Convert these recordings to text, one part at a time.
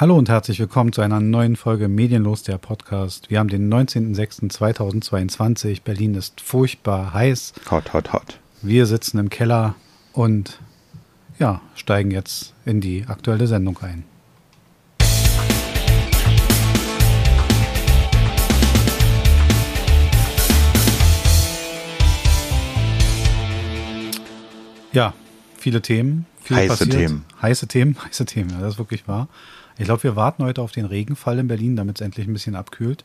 Hallo und herzlich willkommen zu einer neuen Folge Medienlos, der Podcast. Wir haben den 19.06.2022. Berlin ist furchtbar heiß. Hot, hot, hot. Wir sitzen im Keller und ja, steigen jetzt in die aktuelle Sendung ein. Ja, viele Themen. Viel Heiße passiert. Themen. Heiße Themen, heiße Themen, ja, das ist wirklich wahr. Ich glaube, wir warten heute auf den Regenfall in Berlin, damit es endlich ein bisschen abkühlt.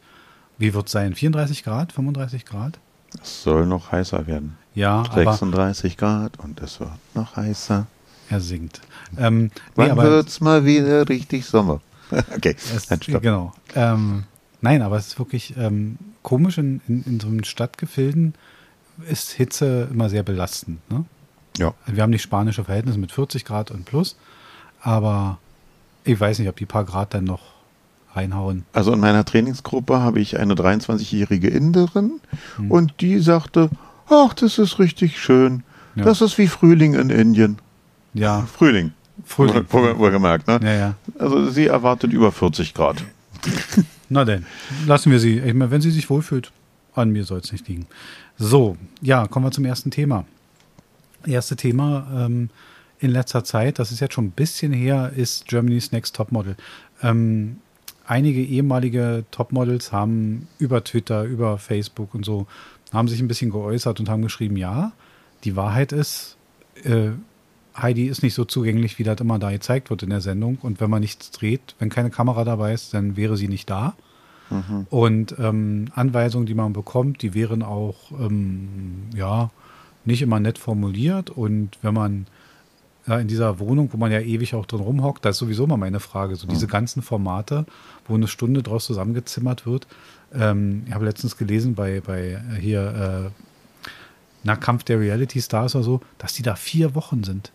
Wie wird es sein? 34 Grad? 35 Grad? Es soll noch heißer werden. Ja, aber 36 Grad und es wird noch heißer. er singt. Ähm, nee, Wann aber wird's mal wieder richtig Sommer? okay, es, dann stopp. genau. Ähm, nein, aber es ist wirklich ähm, komisch, in, in, in so einem Stadtgefilden ist Hitze immer sehr belastend. Ne? Ja, Wir haben nicht spanische Verhältnisse mit 40 Grad und plus, aber ich weiß nicht, ob die paar Grad dann noch reinhauen. also in meiner Trainingsgruppe habe ich eine 23-jährige Inderin und die sagte, ach, das ist richtig schön. Ja. Das ist wie Frühling in Indien. Ja, Frühling. Frühling. Wohl, wohlgemerkt, ne? Ja, ja. Also sie erwartet über 40 Grad. Na denn, lassen wir sie. Ich meine, wenn sie sich wohlfühlt, an mir soll es nicht liegen. So, ja, kommen wir zum ersten Thema. Erste Thema ähm, in letzter Zeit, das ist jetzt schon ein bisschen her, ist Germany's Next Topmodel. Ähm, einige ehemalige Topmodels haben über Twitter, über Facebook und so, haben sich ein bisschen geäußert und haben geschrieben, ja, die Wahrheit ist, äh, Heidi ist nicht so zugänglich, wie das immer da gezeigt wird in der Sendung. Und wenn man nichts dreht, wenn keine Kamera dabei ist, dann wäre sie nicht da. Und ähm, Anweisungen, die man bekommt, die wären auch ähm, ja nicht immer nett formuliert. Und wenn man ja, in dieser Wohnung, wo man ja ewig auch drin rumhockt, da ist sowieso mal meine Frage. So diese ganzen Formate, wo eine Stunde draus zusammengezimmert wird. Ähm, ich habe letztens gelesen bei, bei äh, hier äh, nach Kampf der Reality Stars oder so, dass die da vier Wochen sind.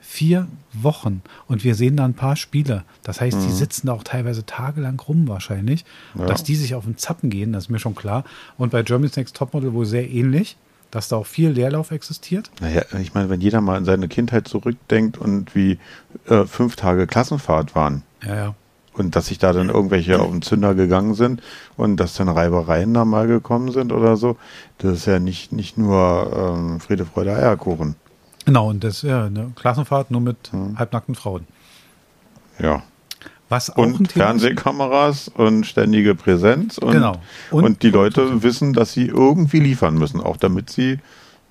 Vier Wochen. Und wir sehen da ein paar Spiele. Das heißt, die sitzen da auch teilweise tagelang rum wahrscheinlich. Ja. Dass die sich auf den Zappen gehen, das ist mir schon klar. Und bei Germany's Next Topmodel wohl sehr ähnlich, dass da auch viel Leerlauf existiert. Naja, ich meine, wenn jeder mal an seine Kindheit zurückdenkt und wie äh, fünf Tage Klassenfahrt waren Ja, ja. und dass sich da dann irgendwelche auf den Zünder gegangen sind und dass dann Reibereien da mal gekommen sind oder so, das ist ja nicht, nicht nur ähm, Friede, Freude, Eierkuchen. Genau, und das ja eine Klassenfahrt nur mit halbnackten Frauen. Ja. Was auch ein Und. Fernsehkameras und ständige Präsenz und, Genau. und, Und die Leute wissen, dass sie irgendwie liefern müssen, auch damit sie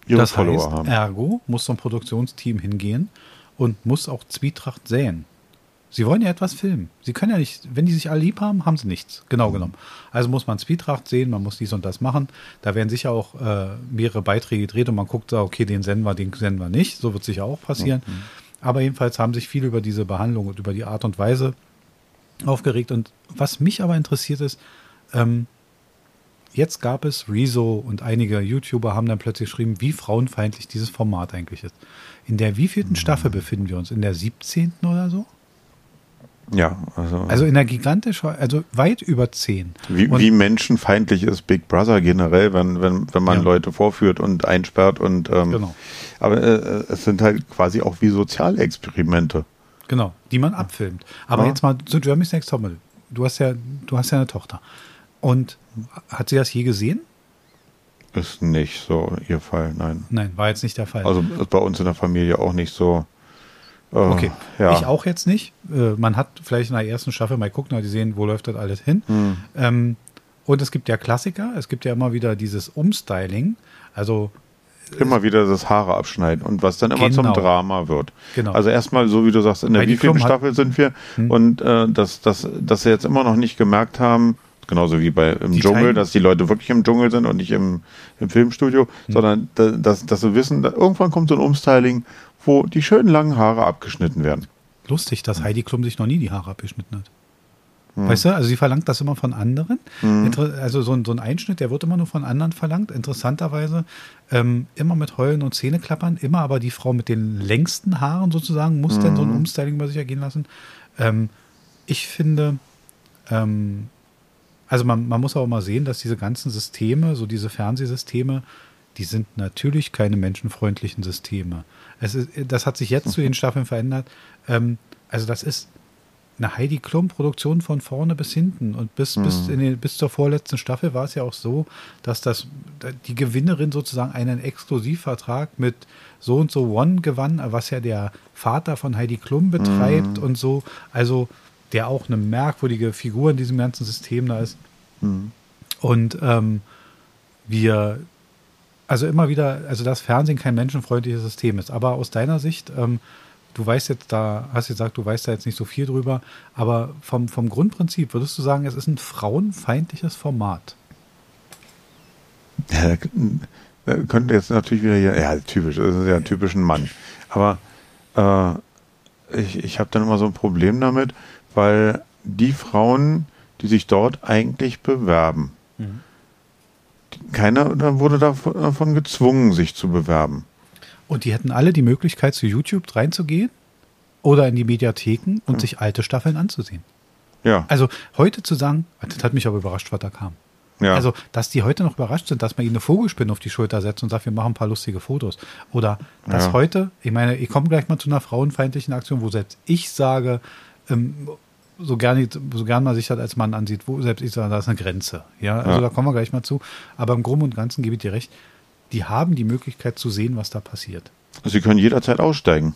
ihre Das Follower heißt, haben. ergo muss so ein Produktionsteam hingehen und muss auch Zwietracht säen. Sie wollen ja etwas filmen. Sie können ja nicht, wenn die sich alle lieb haben, haben sie nichts. Genau genommen. Also muss man Zwietracht sehen, man muss dies und das machen. Da werden sicher auch äh, mehrere Beiträge gedreht und man guckt da, okay, den senden wir, den senden wir nicht. So wird sicher auch passieren. Aber jedenfalls haben sich viele über diese Behandlung und über die Art und Weise aufgeregt. Und was mich aber interessiert ist, ähm, jetzt gab es Rezo und einige YouTuber haben dann plötzlich geschrieben, wie frauenfeindlich dieses Format eigentlich ist. In der wievielten Staffel befinden wir uns? In der 17. oder so? Ja, also, Also in der gigantisch, also weit über 10. wie, und- wie menschenfeindlich ist Big Brother generell, wenn, wenn, wenn man Ja. Leute vorführt und einsperrt und ähm, Genau. aber äh, es sind halt quasi auch wie Sozialexperimente. Genau, die man abfilmt. Aber Ja. jetzt mal zu Jeremy's Next Topmodel. Du hast ja, du hast ja eine Tochter. Und hat sie das je gesehen? Ist nicht so ihr Fall, nein. Nein, war jetzt nicht der Fall. Also ist bei uns in der Familie auch nicht so. Äh, Okay, ja. ich auch jetzt nicht. Äh, man hat vielleicht in der ersten Staffel mal gucken, die sehen, wo läuft das alles hin. Hm. Ähm, und es gibt ja Klassiker, es gibt ja immer wieder dieses Umstyling. Also Immer wieder das Haare abschneiden und was dann immer zum Genau. Drama wird. Genau. Also erstmal, so wie du sagst, in der wievielten Staffel sind wir und äh, dass, dass, dass sie jetzt immer noch nicht gemerkt haben, genauso wie bei im Die Dschungel, teilen- dass die Leute wirklich im Dschungel sind und nicht im, im Filmstudio, sondern da, dass, dass sie wissen, irgendwann kommt so ein Umstyling, wo die schönen langen Haare abgeschnitten werden. lustig, dass Heidi Klum sich noch nie die Haare abgeschnitten hat. Weißt du, also sie verlangt das immer von anderen. Inter also so ein, so ein Einschnitt, der wird immer nur von anderen verlangt. Interessanterweise ähm, immer mit Heulen und Zähneklappern, immer aber die Frau mit den längsten Haaren sozusagen muss denn so ein Umstyling über sich ergehen lassen. Ähm, ich finde, ähm, also man, man muss auch mal sehen, dass diese ganzen Systeme, so diese Fernsehsysteme, die sind natürlich keine menschenfreundlichen Systeme. Es ist, das hat sich jetzt zu den Staffeln verändert. Ähm, also das ist eine Heidi Klum-Produktion von vorne bis hinten. Und bis, mhm. bis, in den, bis zur vorletzten Staffel war es ja auch so, dass das, die Gewinnerin sozusagen einen Exklusivvertrag mit so und so One gewann, was ja der Vater von Heidi Klum betreibt mhm. und so. Also der auch eine merkwürdige Figur in diesem ganzen System da ist. Mhm. Und ähm, wir, also immer wieder, also das Fernsehen kein menschenfreundliches System ist. Aber aus deiner Sicht, ähm, du weißt jetzt da, hast gesagt, du weißt da jetzt nicht so viel drüber, aber vom, vom Grundprinzip würdest du sagen, es ist ein frauenfeindliches Format? Ja, könnte jetzt natürlich wieder hier, ja, typisch, das ist ja ein typischer Mann. Aber äh, ich, ich habe dann immer so ein Problem damit, weil die Frauen, die sich dort eigentlich bewerben, mhm. keiner wurde davon gezwungen, sich zu bewerben. Und die hätten alle die Möglichkeit, zu YouTube reinzugehen oder in die Mediatheken und mhm. sich alte Staffeln anzusehen. Ja. Also heute zu sagen, das hat mich aber überrascht, was da kam. Ja. Also, dass die heute noch überrascht sind, dass man ihnen eine Vogelspinne auf die Schulter setzt und sagt, wir machen ein paar lustige Fotos. Oder dass ja. heute, ich meine, ich komme gleich mal zu einer frauenfeindlichen Aktion, wo selbst ich sage, ähm, so gerne so gern man sich das als Mann ansieht, wo selbst ich sage, da ist eine Grenze. Ja, also ja. da kommen wir gleich mal zu. Aber im Groben und Ganzen gebe ich dir recht, die haben die Möglichkeit zu sehen, was da passiert. Sie können jederzeit aussteigen.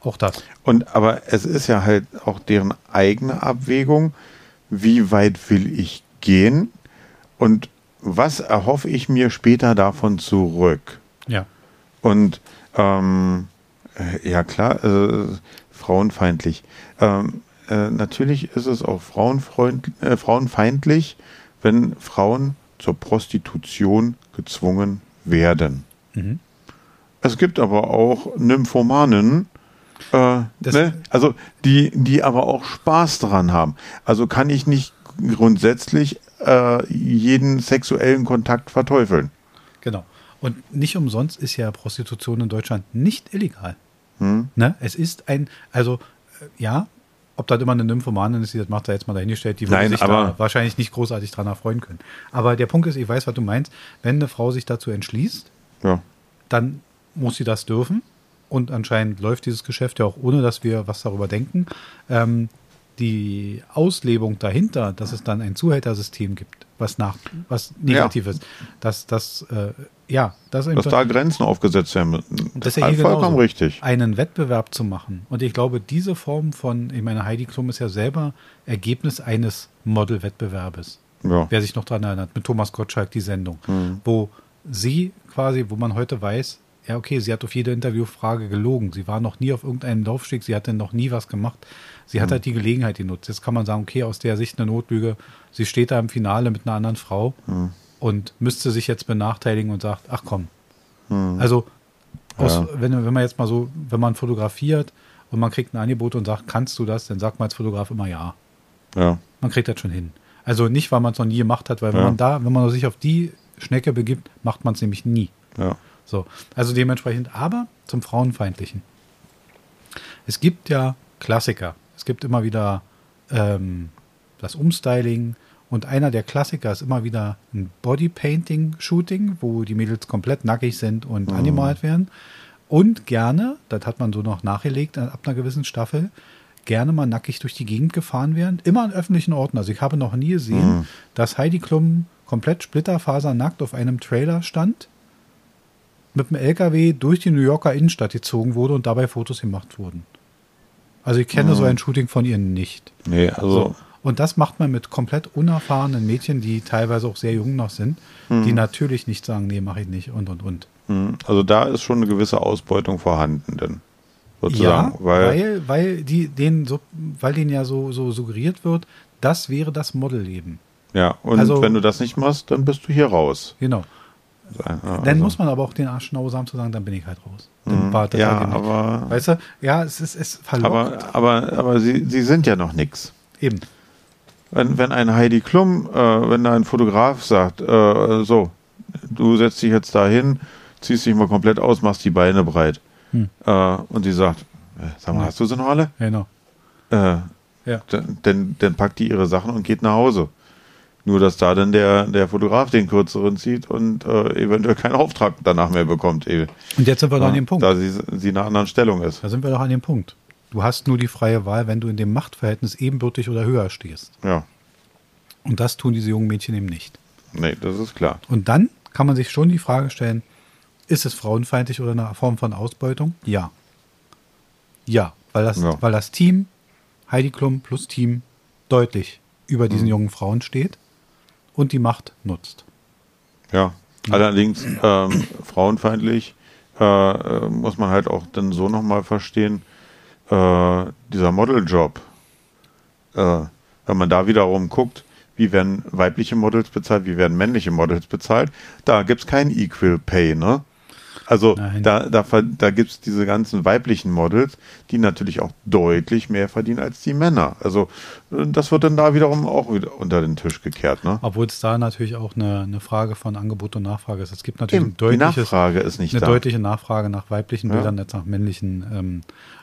Auch das. Und aber es ist ja halt auch deren eigene Abwägung, wie weit will ich gehen und was erhoffe ich mir später davon zurück. Ja. Und ähm, äh, ja klar, äh, frauenfeindlich. Ähm, äh, natürlich ist es auch äh, frauenfeindlich, wenn Frauen zur Prostitution gezwungen werden. Mhm. Es gibt aber auch Nymphomanen, äh, ne? also die, die aber auch Spaß daran haben. Also kann ich nicht grundsätzlich äh, jeden sexuellen Kontakt verteufeln. Genau. Und nicht umsonst ist ja Prostitution in Deutschland nicht illegal. Hm. Ne? Es ist ein, also äh, ja, ob das immer eine Nymphomanin ist, die das macht, da jetzt mal dahingestellt, die würde sich da wahrscheinlich nicht großartig dran erfreuen können. Aber der Punkt ist, ich weiß, was du meinst, wenn eine Frau sich dazu entschließt, ja. dann muss sie das dürfen. Und anscheinend läuft dieses Geschäft ja auch ohne, dass wir was darüber denken. Ähm, die Auslebung dahinter, dass es dann ein Zuhältersystem gibt, was nach, was negativ ja. ist, dass das, äh, ja, das dass da Grenzen aufgesetzt werden. Das ist ja vollkommen richtig. Einen Wettbewerb zu machen. Und ich glaube, diese Form von, ich meine, Heidi Klum ist ja selber Ergebnis eines Model-Wettbewerbes. Ja. Wer sich noch daran erinnert, mit Thomas Gottschalk die Sendung, mhm. wo sie quasi, wo man heute weiß, ja, okay, sie hat auf jede Interviewfrage gelogen. Sie war noch nie auf irgendeinem Laufsteg, sie hatte noch nie was gemacht. Sie hat mhm. halt die Gelegenheit genutzt. Jetzt kann man sagen, okay, aus der Sicht eine Notlüge, sie steht da im Finale mit einer anderen Frau mhm. und müsste sich jetzt benachteiligen und sagt, ach komm. Mhm. Also, aus, ja. wenn, wenn man jetzt mal so, wenn man fotografiert und man kriegt ein Angebot und sagt, kannst du das, dann sagt man als Fotograf immer ja. Ja. Man kriegt das schon hin. Also nicht, weil man es noch nie gemacht hat, weil wenn man da, wenn man sich auf die Schnecke begibt, macht man es nämlich nie. Ja. So, also dementsprechend, aber zum Frauenfeindlichen. Es gibt ja Klassiker. Es gibt immer wieder ähm, das Umstyling und einer der Klassiker ist immer wieder ein Bodypainting-Shooting, wo die Mädels komplett nackig sind und mhm. angemalt werden. Und gerne, das hat man so noch nachgelegt ab einer gewissen Staffel, gerne mal nackig durch die Gegend gefahren werden, immer an öffentlichen Orten. Also ich habe noch nie gesehen, mhm. dass Heidi Klum komplett splitterfasernackt auf einem Trailer stand, mit dem LKW durch die New Yorker Innenstadt gezogen wurde und dabei Fotos gemacht wurden. Also ich kenne mhm. so ein Shooting von ihr nicht. Nee, also. So. Und das macht man mit komplett unerfahrenen Mädchen, die teilweise auch sehr jung noch sind, mhm. die natürlich nicht sagen, nee, mache ich nicht und und und. Mhm. Also da ist schon eine gewisse Ausbeutung vorhanden, denn sozusagen. Ja, weil, weil, weil die denen so, weil denen ja so, so suggeriert wird, das wäre das Modelleben. Ja, und also, wenn du das nicht machst, dann bist du hier raus. Genau. Sein, ja, dann also. muss man aber auch den Arsch schnau haben zu sagen, dann bin ich halt raus. Dann mhm, ja, halt aber. Weißt du, ja, es ist es verlockt. Aber, aber, aber sie, sie sind ja noch nichts. Eben. Wenn, wenn ein Heidi Klum, äh, wenn da ein Fotograf sagt, äh, so, du setzt dich jetzt da hin, ziehst dich mal komplett aus, machst die Beine breit. Hm. Äh, und sie sagt, äh, sag mal, ja. hast du sie noch alle? Genau. Äh, ja. Dann, dann packt die ihre Sachen und geht nach Hause. Nur, dass da dann der, der Fotograf den kürzeren zieht und äh, eventuell keinen Auftrag danach mehr bekommt. Und jetzt sind wir doch an dem Punkt. Da sie, sie in einer anderen Stellung ist. Da sind wir doch an dem Punkt. Du hast nur die freie Wahl, wenn du in dem Machtverhältnis ebenbürtig oder höher stehst. Ja. Und das tun diese jungen Mädchen eben nicht. Nee, das ist klar. Und dann kann man sich schon die Frage stellen, ist es frauenfeindlich oder eine Form von Ausbeutung? Ja. Ja, weil das, Ja. weil das Team, Heidi Klum plus Team, deutlich über diesen jungen Frauen steht und die Macht nutzt. Ja. Allerdings ähm, frauenfeindlich äh, äh, muss man halt auch dann so nochmal verstehen, äh, dieser Modeljob, äh, wenn man da wiederum guckt, wie werden weibliche Models bezahlt, wie werden männliche Models bezahlt, da gibt's kein Equal Pay, ne? Also Nein. da, da, da gibt's diese ganzen weiblichen Models, die natürlich auch deutlich mehr verdienen als die Männer. Also äh, das wird dann da wiederum auch wieder unter den Tisch gekehrt, ne? Obwohl es da natürlich auch eine, eine Frage von Angebot und Nachfrage ist. Es gibt natürlich Eben, ein Nachfrage ist nicht eine da. deutliche Nachfrage nach weiblichen Ja. Bildern als nach männlichen ähm,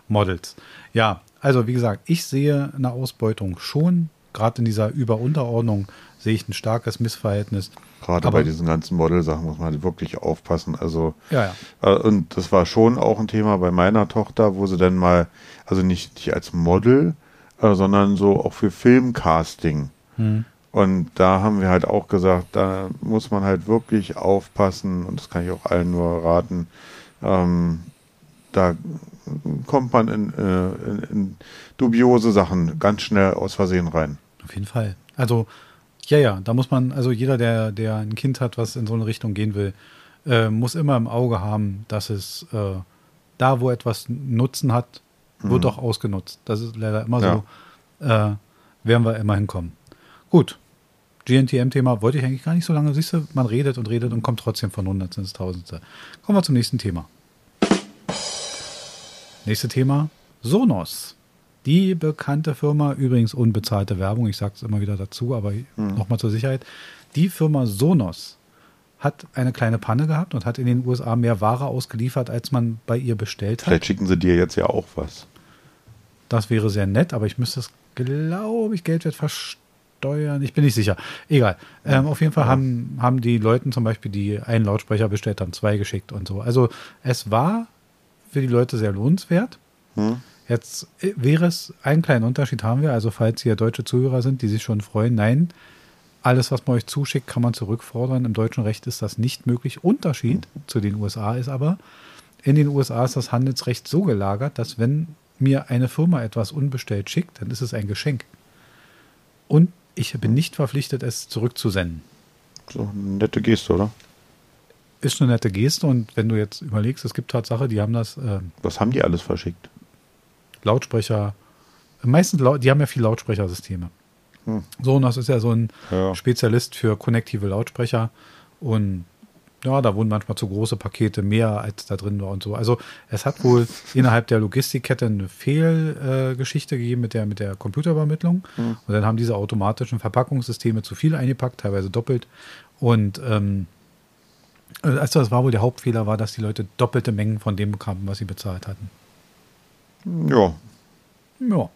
Models. Ja, also wie gesagt, ich sehe eine Ausbeutung schon. Gerade in dieser Über-Unterordnung sehe ich ein starkes Missverhältnis. Gerade Aber- bei diesen ganzen Model-Sachen muss man halt wirklich aufpassen. Also, Ja, äh, und das war schon auch ein Thema bei meiner Tochter, wo sie dann mal, also nicht, nicht als Model, äh, sondern so auch für Filmcasting. Hm. Und da haben wir halt auch gesagt, da muss man halt wirklich aufpassen, und das kann ich auch allen nur raten, ähm, da kommt man in, äh, in, in dubiose Sachen ganz schnell aus Versehen rein. Auf jeden Fall. Also, ja, ja, da muss man, also jeder, der, der ein Kind hat, was in so eine Richtung gehen will, äh, muss immer im Auge haben, dass es äh, da, wo etwas Nutzen hat, wird auch ausgenutzt. Das ist leider immer so. Äh, werden wir immer hinkommen. Gut. GNTM-Thema wollte ich eigentlich gar nicht so lange. Siehst du, man redet und redet und kommt trotzdem von Hundertste ins Tausendste. Kommen wir zum nächsten Thema. Nächste Thema: Sonos. Die bekannte Firma, übrigens unbezahlte Werbung, ich sage es immer wieder dazu, aber nochmal zur Sicherheit. Die Firma Sonos hat eine kleine Panne gehabt und hat in den USA mehr Ware ausgeliefert, als man bei ihr bestellt hat. Vielleicht schicken sie dir jetzt ja auch was. Das wäre sehr nett, aber ich müsste es, glaube ich, Geldwert versteuern. Ich bin nicht sicher. Egal. Ähm, auf jeden Fall haben, haben die Leuten zum Beispiel, die einen Lautsprecher bestellt haben, zwei geschickt und so. Also es war für die Leute sehr lohnenswert. Hm? Jetzt äh, wäre es, einen kleinen Unterschied haben wir, also falls hier deutsche Zuhörer sind, die sich schon freuen, nein, alles, was man euch zuschickt, kann man zurückfordern. Im deutschen Recht ist das nicht möglich. Unterschied zu den USA ist aber, in den USA ist das Handelsrecht so gelagert, dass wenn mir eine Firma etwas unbestellt schickt, dann ist es ein Geschenk. Und ich bin nicht verpflichtet, es zurückzusenden. So eine nette Geste, oder? Ist eine nette Geste und wenn du jetzt überlegst, es gibt Tatsache, die haben das äh, Was haben die alles verschickt? Lautsprecher, meistens, die haben ja viel Lautsprechersysteme. Hm. Sonos ist ja so ein Ja. Spezialist für konnektive Lautsprecher und ja, da wurden manchmal zu große Pakete mehr als da drin war und so. Also es hat wohl innerhalb der Logistikkette eine Fehlgeschichte äh, gegeben mit der, mit der Computerübermittlung. Und dann haben diese automatischen Verpackungssysteme zu viel eingepackt, teilweise doppelt. Und ähm, also das war wohl der Hauptfehler, war, dass die Leute doppelte Mengen von dem bekamen, was sie bezahlt hatten. Ja, Ja.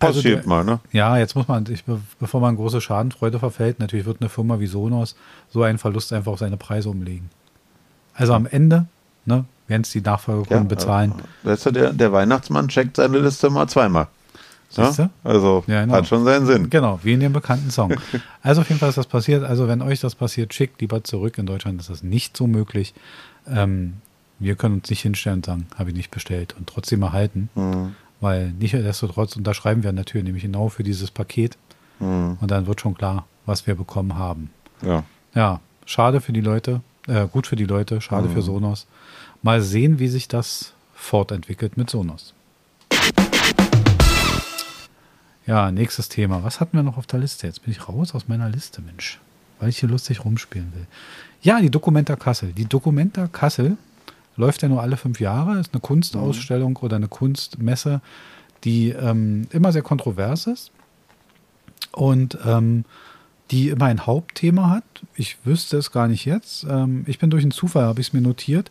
Also passiert der- mal, ne? Ja, jetzt muss man, ich, be- bevor man große Schadenfreude verfällt, natürlich wird eine Firma wie Sonos so einen Verlust einfach auf seine Preise umlegen. Also am Ende, ne, werden es die Nachfolgekunden bezahlen. äh, Weißt du, der, der Weihnachtsmann checkt seine Liste mal zweimal. Ja? Siehste? Also Ja, genau. hat schon seinen Sinn. Genau, wie in dem bekannten Song. Also auf jeden Fall ist das passiert. Also wenn euch das passiert, schickt lieber zurück. In Deutschland ist das nicht so möglich. Ähm, wir können uns nicht hinstellen und sagen, habe ich nicht bestellt und trotzdem erhalten. Hm, Weil nichtsdestotrotz unterschreiben wir an der Tür, nämlich genau für dieses Paket. hm, Und dann wird schon klar, was wir bekommen haben. ja. Ja, schade für die Leute, äh, gut für die Leute, schade für Sonos. Mal sehen, wie sich das fortentwickelt mit Sonos. Ja, nächstes Thema. Was hatten wir noch auf der Liste? Jetzt bin ich raus aus meiner Liste, Mensch, weil ich hier lustig rumspielen will. Ja, die Documenta Kassel. Die Documenta Kassel läuft ja nur alle fünf Jahre, ist eine Kunstausstellung oder eine Kunstmesse, die ähm, immer sehr kontrovers ist und ähm, die immer ein Hauptthema hat. Ich wüsste es gar nicht jetzt. Ähm, ich bin durch einen Zufall, habe ich es mir notiert.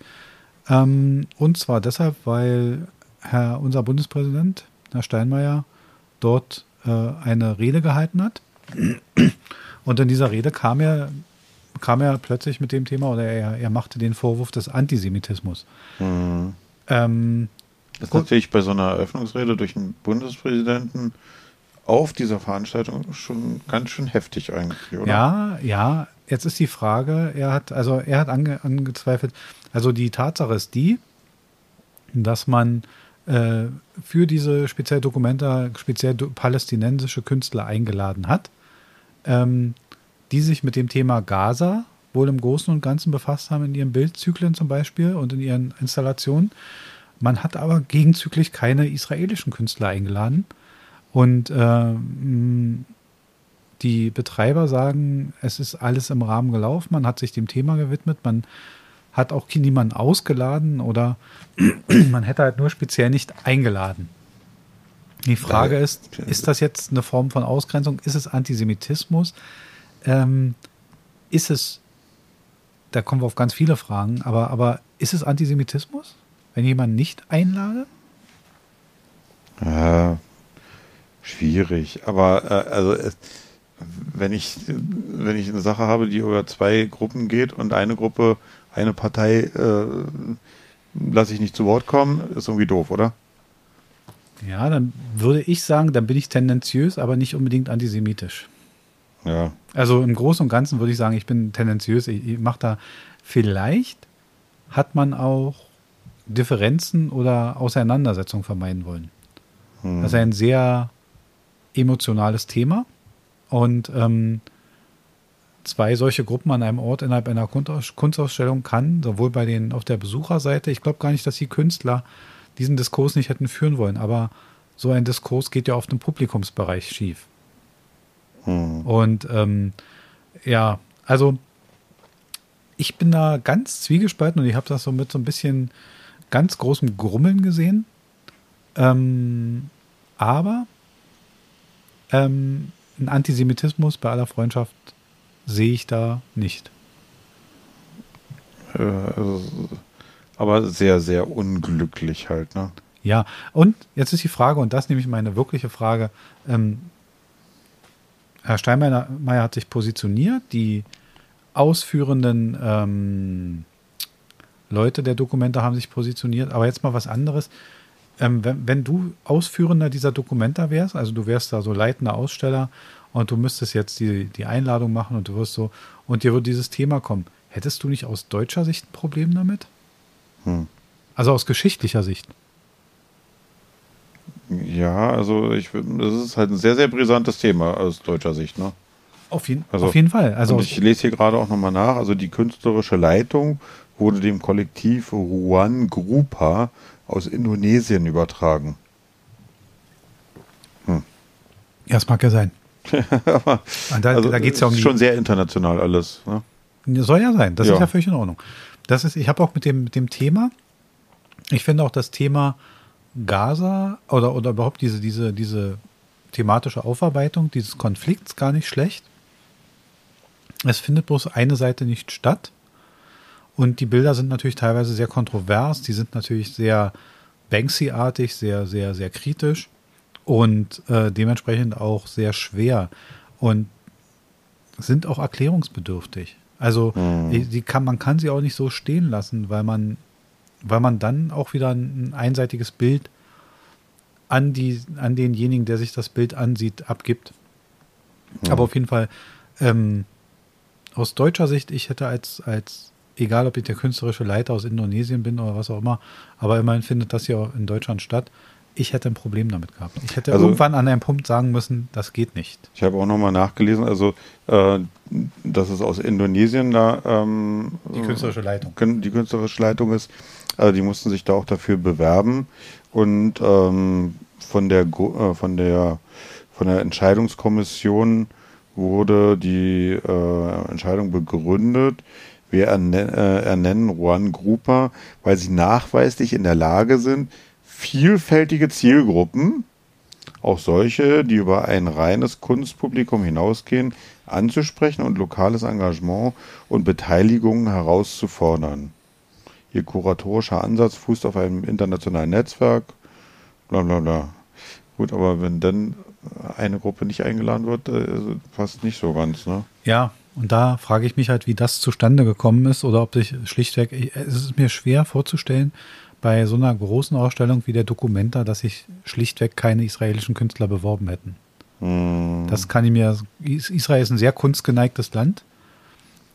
Ähm, und zwar deshalb, weil Herr, unser Bundespräsident, Herr Steinmeier, dort äh, eine Rede gehalten hat. Und in dieser Rede kam er, kam er plötzlich mit dem Thema oder er, er machte den Vorwurf des Antisemitismus. Hm, Ähm, Das ist natürlich bei so einer Eröffnungsrede durch einen Bundespräsidenten auf dieser Veranstaltung schon ganz schön heftig eigentlich, oder? Ja, ja. Jetzt ist die Frage, er hat, also er hat ange, angezweifelt, also die Tatsache ist die, dass man äh, für diese speziell Dokumenta speziell palästinensische Künstler eingeladen hat, ähm, die sich mit dem Thema Gaza wohl im Großen und Ganzen befasst haben, in ihren Bildzyklen zum Beispiel und in ihren Installationen. Man hat aber gegenzüglich keine israelischen Künstler eingeladen. Und äh, die Betreiber sagen, es ist alles im Rahmen gelaufen, man hat sich dem Thema gewidmet, man hat auch niemanden ausgeladen oder man hätte halt nur speziell nicht eingeladen. Die Frage ist, ist das jetzt eine Form von Ausgrenzung? Ist es Antisemitismus? Ähm, ist es, da kommen wir auf ganz viele Fragen, aber, aber ist es Antisemitismus, wenn jemand nicht einlade? Ja, schwierig. Aber äh, also es, wenn ich wenn ich eine Sache habe, die über zwei Gruppen geht und eine Gruppe, eine Partei äh, lasse ich nicht zu Wort kommen, ist irgendwie doof, oder? Ja, dann würde ich sagen, dann bin ich tendenziös, aber nicht unbedingt antisemitisch. Ja. Also im Großen und Ganzen würde ich sagen, ich bin tendenziös. Ich, ich mache da vielleicht hat man auch Differenzen oder Auseinandersetzungen vermeiden wollen. Hm. Das ist ein sehr emotionales Thema und ähm, zwei solche Gruppen an einem Ort innerhalb einer Kunstausstellung kann, sowohl bei den auf der Besucherseite, ich glaube gar nicht, dass die Künstler diesen Diskurs nicht hätten führen wollen, aber so ein Diskurs geht ja oft im Publikumsbereich schief. Hm. Und ähm, ja, also ich bin da ganz zwiegespalten und ich habe das so mit so ein bisschen ganz großem Grummeln gesehen. Ähm, aber ähm, ein Antisemitismus bei aller Freundschaft sehe ich da nicht. Äh, also, aber sehr, sehr unglücklich halt, ne? Ja, und jetzt ist die Frage, und das nehme ich meine wirkliche Frage. Ähm, Herr Steinmeier hat sich positioniert, die ausführenden ähm, Leute der Dokumente haben sich positioniert, aber jetzt mal was anderes. Ähm, wenn, wenn, du Ausführender dieser Dokumenta wärst, also du wärst da so leitender Aussteller und du müsstest jetzt die, die Einladung machen und du wirst so, und dir würde dieses Thema kommen, hättest du nicht aus deutscher Sicht ein Problem damit? Hm. Also aus geschichtlicher Sicht. Ja, also ich das ist halt ein sehr, sehr brisantes Thema aus deutscher Sicht, ne? Auf, jeden, also, auf jeden Fall. Also ich lese hier gerade auch nochmal nach. Also die künstlerische Leitung wurde dem Kollektiv Ruan Grupa aus Indonesien übertragen. Hm. Ja, das mag ja sein. Aber, da also, da geht es ja um. Ist schon sehr international alles. Ne? Soll ja sein. Das ja. ist ja völlig in Ordnung. Das ist, ich habe auch mit dem, mit dem Thema, ich finde auch das Thema Gaza oder, oder überhaupt diese, diese, diese thematische Aufarbeitung dieses Konflikts gar nicht schlecht. Es findet bloß eine Seite nicht statt. Und die Bilder sind natürlich teilweise sehr kontrovers. Die sind natürlich sehr Banksy-artig, sehr, sehr, sehr kritisch und äh, dementsprechend auch sehr schwer und sind auch erklärungsbedürftig. Also mhm. die kann, man kann sie auch nicht so stehen lassen, weil man, weil man dann auch wieder ein einseitiges Bild an, die, an denjenigen, der sich das Bild ansieht, abgibt. Mhm. Aber auf jeden Fall ähm, aus deutscher Sicht, ich hätte als, als, egal ob ich der künstlerische Leiter aus Indonesien bin oder was auch immer, aber immerhin findet das ja in Deutschland statt. Ich hätte ein Problem damit gehabt. Ich hätte also, irgendwann an einem Punkt sagen müssen, das geht nicht. Ich habe auch nochmal nachgelesen, also äh, dass es aus Indonesien da ähm, die künstlerische Leitung. Die künstlerische Leitung ist. Also die mussten sich da auch dafür bewerben und ähm, von der äh, von der von der Entscheidungskommission wurde die äh, Entscheidung begründet, wir ernennen, äh, ernennen Juan Grupa, weil sie nachweislich in der Lage sind, vielfältige Zielgruppen, auch solche, die über ein reines Kunstpublikum hinausgehen, anzusprechen und lokales Engagement und Beteiligung herauszufordern. Ihr kuratorischer Ansatz fußt auf einem internationalen Netzwerk, bla bla bla. Gut, aber wenn dann eine Gruppe nicht eingeladen wird, äh, passt nicht so ganz, ne? Ja, und da frage ich mich halt, wie das zustande gekommen ist oder ob sich schlichtweg, es ist mir schwer vorzustellen, bei so einer großen Ausstellung wie der Documenta, dass sich schlichtweg keine israelischen Künstler beworben hätten. Hm. Das kann ich mir. Israel ist ein sehr kunstgeneigtes Land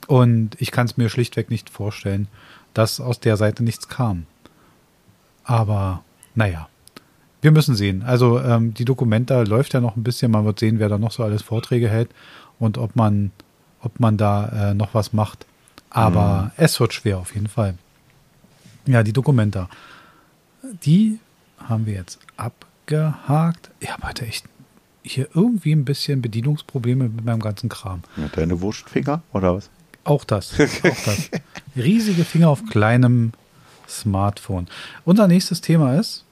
und ich kann es mir schlichtweg nicht vorstellen, dass aus der Seite nichts kam. Aber naja, wir müssen sehen. Also ähm, die Dokumenta läuft ja noch ein bisschen. Man wird sehen, wer da noch so alles Vorträge hält und ob man, ob man da äh, noch was macht. Aber Mhm. es wird schwer auf jeden Fall. Ja, die Dokumenta. Die haben wir jetzt abgehakt. Ich habe heute echt hier irgendwie ein bisschen Bedienungsprobleme mit meinem ganzen Kram. Mit deine Wurstfinger oder was? Auch das. Auch das. Riesige Finger auf kleinem Smartphone. Unser nächstes Thema ist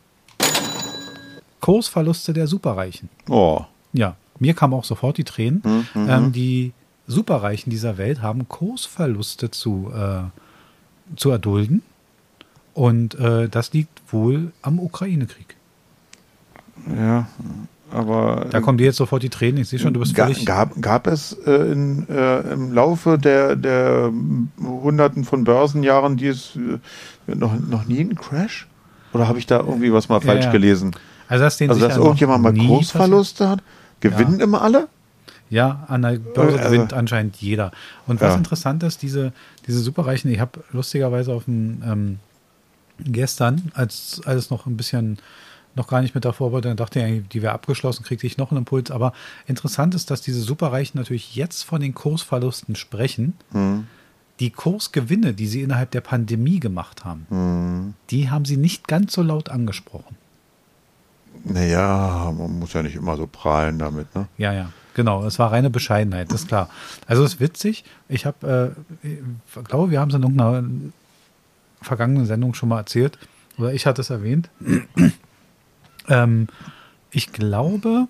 Kursverluste der Superreichen. Oh. Ja, mir kamen auch sofort die Tränen. Mhm, Ähm, die Superreichen dieser Welt haben Kursverluste zu, äh, zu erdulden. Und äh, das liegt wohl am Ukraine-Krieg. Ja, aber Da kommen dir jetzt sofort die Tränen. Ich sehe schon, du bist völlig. gab, gab es äh, in, äh, im Laufe der, der Hunderten von Börsenjahren dies äh, noch, noch nie einen Crash? Oder habe ich da irgendwie was mal Ja, falsch ja. gelesen? Also, dass, denen Also, dass irgendjemand mal Kursverluste hat? Gewinnen immer alle? Ja, an der Börse Also- gewinnt anscheinend jeder. Und was Ja. interessant ist, diese, diese Superreichen, ich habe lustigerweise auf dem ähm, gestern, als alles noch ein bisschen noch gar nicht mit davor war, dann dachte ich, die wäre abgeschlossen, kriegte ich noch einen Impuls. Aber interessant ist, dass diese Superreichen natürlich jetzt von den Kursverlusten sprechen. Hm, Die Kursgewinne, die sie innerhalb der Pandemie gemacht haben, hm. die haben sie nicht ganz so laut angesprochen. Naja, man muss ja nicht immer so prahlen damit, ne? Ja, ja, genau. Es war reine Bescheidenheit, das ist klar. Also es ist witzig. Ich habe, äh, ich glaube, wir haben es in irgendeiner vergangenen Sendung schon mal erzählt. Oder ich hatte es erwähnt. Ähm, ich glaube,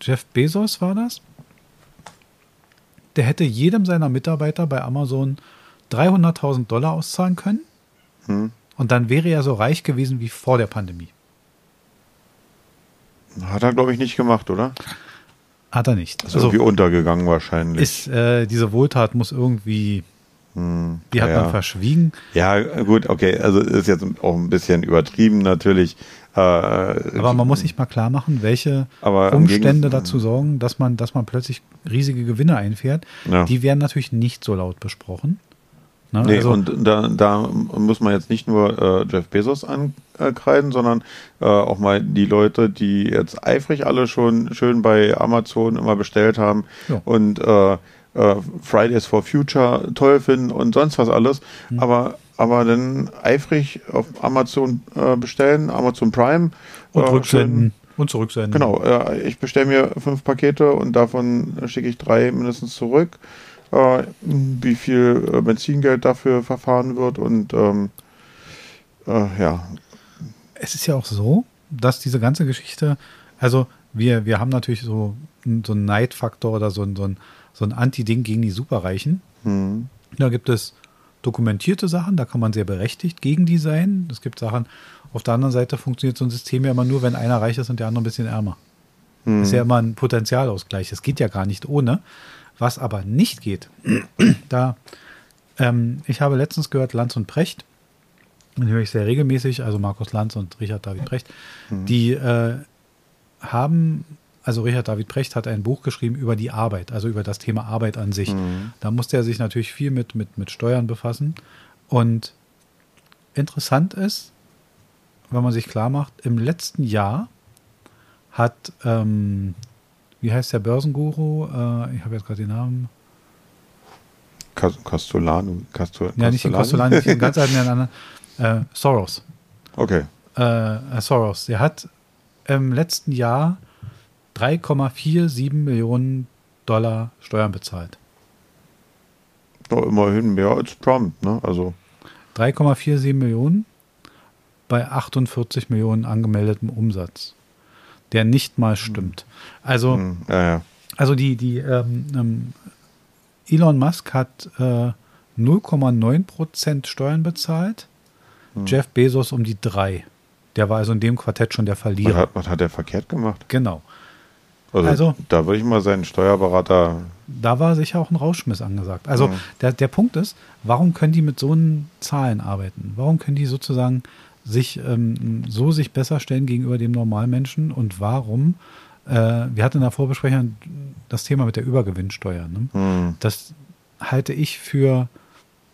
Jeff Bezos war das. Der hätte jedem seiner Mitarbeiter bei Amazon 300.000 Dollar auszahlen können. Hm. Und dann wäre er so reich gewesen wie vor der Pandemie. Hat er, glaube ich, nicht gemacht, oder? Hat er nicht. Ist irgendwie untergegangen wahrscheinlich. ist äh, diese Wohltat muss irgendwie, Hm, die hat ja. man verschwiegen. Ja, gut, okay. Also ist jetzt auch ein bisschen übertrieben natürlich. Äh, Aber man muss sich mal klar machen, welche Umstände dazu sorgen, dass man, dass man plötzlich riesige Gewinne einfährt. Ja. Die werden natürlich nicht so laut besprochen. Ne? Nee, also, und da, da muss man jetzt nicht nur äh, Jeff Bezos ankreiden, sondern äh, auch mal die Leute, die jetzt eifrig alle schon schön bei Amazon immer bestellt haben Ja. und äh, äh, Fridays for Future toll finden und sonst was alles, Hm. aber aber dann eifrig auf Amazon äh, bestellen, Amazon Prime und äh, rücksenden und zurücksenden. Genau, äh, ich bestelle mir fünf Pakete und davon schicke ich drei mindestens zurück. Äh, wie viel äh, Benzingeld dafür verfahren wird und ähm, äh, ja, Es ist ja auch so, dass diese ganze Geschichte, also wir, wir haben natürlich so, so einen Neidfaktor oder so ein, so ein, so ein Anti-Ding gegen die Superreichen. hm, Da gibt es dokumentierte Sachen, da kann man sehr berechtigt gegen die sein. Es gibt Sachen, auf der anderen Seite funktioniert so ein System ja immer nur, wenn einer reich ist und der andere ein bisschen ärmer. hm, Das ist ja immer ein Potenzialausgleich. Das geht ja gar nicht ohne. Was aber nicht geht, da, ähm, ich habe letztens gehört, Lanz und Precht, den höre ich sehr regelmäßig, also Markus Lanz und Richard David Precht, die äh, haben, also Richard David Precht hat ein Buch geschrieben über die Arbeit, also über das Thema Arbeit an sich. Mhm. Da musste er sich natürlich viel mit, mit, mit Steuern befassen. Und interessant ist, wenn man sich klar macht, im letzten Jahr hat, ähm, wie heißt der Börsenguru? Äh, ich habe jetzt gerade den Namen. Cas- Castellano, Castor, Ja, nicht den Costolani, nicht den ganz alten, anderen. Äh, Soros. Okay. Äh, äh, Soros. Der hat im letzten Jahr 3,47 Millionen Dollar Steuern bezahlt. Doch immerhin mehr als Trump, ne? Also 3,47 Millionen bei 48 Millionen angemeldetem Umsatz, der nicht mal stimmt. Also, hm, ja, ja. also die, die ähm, ähm, Elon Musk hat äh, 0,9 Prozent Steuern bezahlt, Jeff Bezos um die 3. Der war also in dem Quartett schon der Was Verlierer. hat, was hat er verkehrt gemacht? Genau. Also, Also- da würde ich mal seinen Steuerberater. Da war sicher auch ein Rauschmiss angesagt. Also Mhm. der, der Punkt ist, warum können die mit so einen Zahlen arbeiten? Warum können die sozusagen sich ähm, so sich besser stellen gegenüber dem Normalmenschen und warum? Äh, wir hatten in der Vorbesprechung das Thema mit der Übergewinnsteuer. Ne? Hm, Das halte ich für,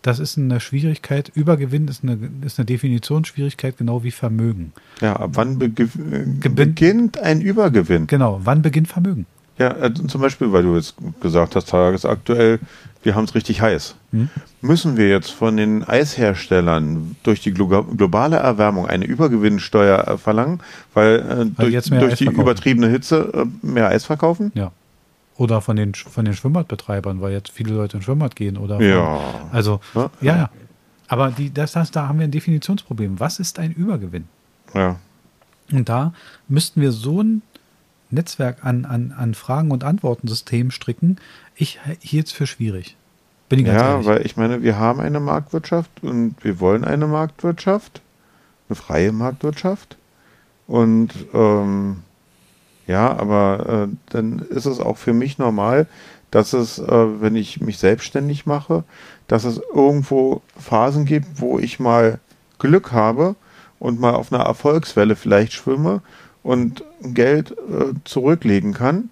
das ist eine Schwierigkeit. Übergewinn ist eine, ist eine Definitionsschwierigkeit, genau wie Vermögen. ja, ab wann bege äh, beginnt ein Übergewinn? Genau, wann beginnt Vermögen? Ja, äh, zum Beispiel, weil du jetzt gesagt hast, tagesaktuell, wir haben es richtig heiß. Hm? Müssen wir jetzt von den Eisherstellern durch die glo globale Erwärmung eine Übergewinnsteuer äh, verlangen, weil, äh, durch, mehr durch Eis die verkaufen. übertriebene Hitze äh, mehr Eis verkaufen? Ja. Oder von den, von den Schwimmbadbetreibern, weil jetzt viele Leute ins Schwimmbad gehen. Oder von, Ja. Also, Ja. ja, ja. Aber die, das, das, da haben wir ein Definitionsproblem. Was ist ein Übergewinn? Ja. Und da müssten wir so ein Netzwerk an, an, an Fragen- und Antwortensystemen stricken. Ich hielt es für schwierig. Bin ich ganz Ja, ehrlich. weil ich meine, wir haben eine Marktwirtschaft und wir wollen eine Marktwirtschaft, eine freie Marktwirtschaft. Und ähm, ja, aber äh, dann ist es auch für mich normal, dass es, äh, wenn ich mich selbstständig mache, dass es irgendwo Phasen gibt, wo ich mal Glück habe und mal auf einer Erfolgswelle vielleicht schwimme und Geld äh, zurücklegen kann,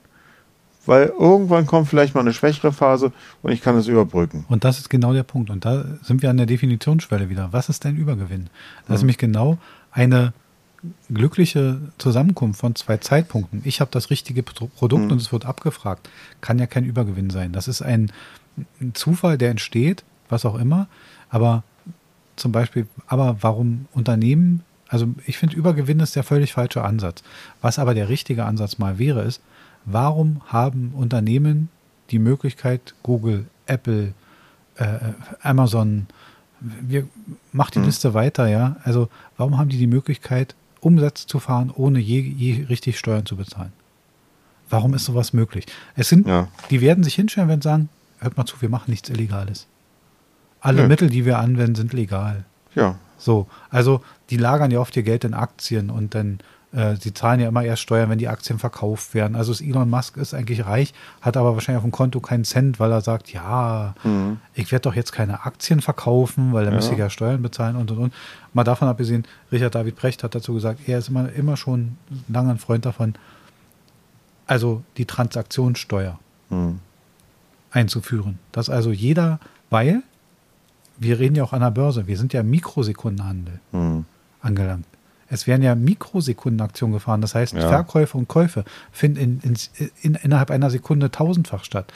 weil irgendwann kommt vielleicht mal eine schwächere Phase und ich kann es überbrücken. Und das ist genau der Punkt. Und da sind wir an der Definitionsschwelle wieder. Was ist ein Übergewinn? Das ist nämlich genau eine glückliche Zusammenkunft von zwei Zeitpunkten. Ich habe das richtige Pro- Produkt Mhm. und es wird abgefragt. Kann ja kein Übergewinn sein. Das ist ein, ein Zufall, der entsteht, was auch immer. Aber zum Beispiel, aber warum Unternehmen, also ich finde, Übergewinn ist der völlig falsche Ansatz. Was aber der richtige Ansatz mal wäre, ist, warum haben Unternehmen die Möglichkeit, Google, Apple, äh, Amazon, wir, macht die Mhm. Liste weiter, ja. Also warum haben die die Möglichkeit, Umsätze zu fahren, ohne je, je richtig Steuern zu bezahlen? Warum ist sowas möglich? Es sind, Ja. die werden sich hinstellen und sagen, hört mal zu, wir machen nichts Illegales. Alle Nö. Mittel, die wir anwenden, sind legal. Ja, So, also die lagern ja oft ihr Geld in Aktien und dann, äh, sie zahlen ja immer erst Steuern, wenn die Aktien verkauft werden. Also Elon Musk ist eigentlich reich, hat aber wahrscheinlich auf dem Konto keinen Cent, weil er sagt, ja, Mhm. ich werde doch jetzt keine Aktien verkaufen, weil dann Ja. müsste ich ja Steuern bezahlen und und und. Mal davon abgesehen, Richard David Brecht hat dazu gesagt, er ist immer, immer schon lange ein Freund davon, also die Transaktionssteuer Mhm. einzuführen. Dass also jeder, weil wir reden ja auch an der Börse, wir sind ja im Mikrosekundenhandel Mhm. angelangt. Es werden ja Mikrosekundenaktionen gefahren, das heißt Ja. Verkäufe und Käufe finden in, in, in, innerhalb einer Sekunde tausendfach statt.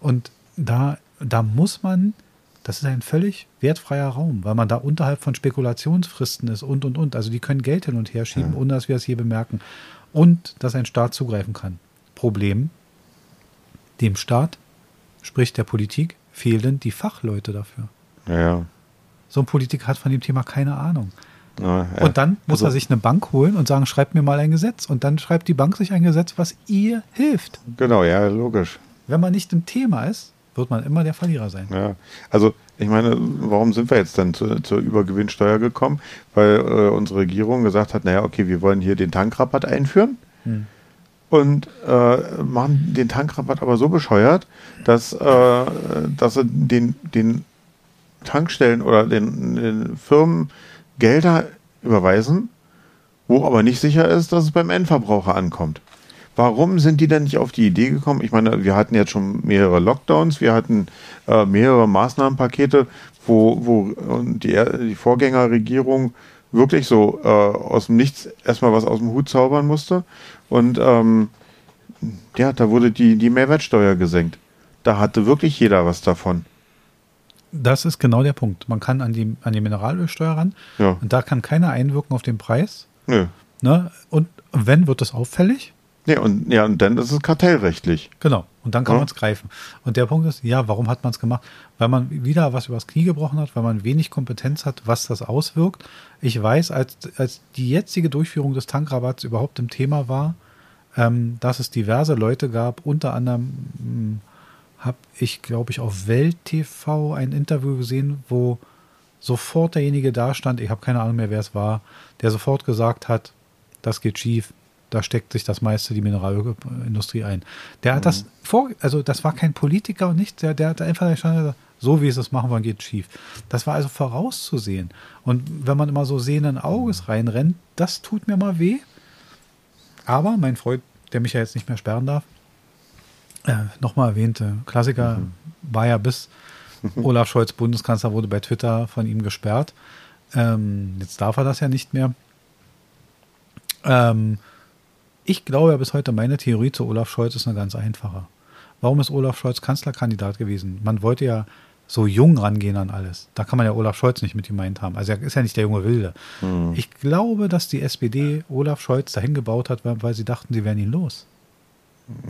Und da, da muss man, das ist ein völlig wertfreier Raum, weil man da unterhalb von Spekulationsfristen ist und und und. Also die können Geld hin und her schieben, Ja. ohne dass wir es hier bemerken. Und dass ein Staat zugreifen kann. Problem, dem Staat, sprich der Politik, fehlen die Fachleute dafür. Ja. So ein Politiker hat von dem Thema keine Ahnung. Ja, ja. Und dann muss Also- er sich eine Bank holen und sagen, schreibt mir mal ein Gesetz. Und dann schreibt die Bank sich ein Gesetz, was ihr hilft. Genau, ja, logisch. Wenn man nicht im Thema ist, wird man immer der Verlierer sein. Ja. Also, ich meine, warum sind wir jetzt dann zu, zur Übergewinnsteuer gekommen? Weil äh, unsere Regierung gesagt hat, naja, okay, wir wollen hier den Tankrabatt einführen Hm. und äh, machen den Tankrabatt aber so bescheuert, dass, äh, dass sie den, den Tankstellen oder den, den Firmen Gelder überweisen, wo aber nicht sicher ist, dass es beim Endverbraucher ankommt. Warum sind die denn nicht auf die Idee gekommen? Ich meine, wir hatten jetzt schon mehrere Lockdowns, wir hatten äh, mehrere Maßnahmenpakete, wo, wo die, die Vorgängerregierung wirklich so äh, aus dem Nichts erstmal was aus dem Hut zaubern musste. Und ähm, ja, da wurde die, die Mehrwertsteuer gesenkt. Da hatte wirklich jeder was davon. Das ist genau der Punkt. Man kann an die, an die Mineralölsteuer ran Ja, und da kann keiner einwirken auf den Preis. nö. Ne? Und wenn, wird das auffällig. Nee, und, ja, und dann ist es kartellrechtlich. Genau. Und dann kann Ja. man es greifen. Und der Punkt ist, ja, warum hat man es gemacht? Weil man wieder was übers Knie gebrochen hat, weil man wenig Kompetenz hat, was das auswirkt. Ich weiß, als, als die jetzige Durchführung des Tankrabatts überhaupt im Thema war, ähm, dass es diverse Leute gab, unter anderem habe ich, glaube ich, auf Welt TV ein Interview gesehen, wo sofort derjenige da stand, ich habe keine Ahnung mehr, wer es war, der sofort gesagt hat, das geht schief, da steckt sich das meiste die Mineralölindustrie ein. Der hat das vor, also das war kein Politiker und nichts, der, der hat einfach gesagt, so wie es das machen wollen, geht schief. Das war also vorauszusehen. Und wenn man immer so sehenden Auges reinrennt, das tut mir mal weh. Aber mein Freund, der mich ja jetzt nicht mehr sperren darf, äh, nochmal erwähnte, Klassiker mhm. war ja bis Olaf Scholz Bundeskanzler wurde bei Twitter von ihm gesperrt. Ähm, jetzt darf er das ja nicht mehr. Ähm, ich glaube ja bis heute, meine Theorie zu Olaf Scholz ist eine ganz einfache. Warum ist Olaf Scholz Kanzlerkandidat gewesen? Man wollte ja so jung rangehen an alles. Da kann man ja Olaf Scholz nicht mit gemeint haben. Also er ist ja nicht der junge Wilde. Mhm. Ich glaube, dass die SPD Olaf Scholz dahin gebaut hat, weil sie dachten, sie wären ihn los.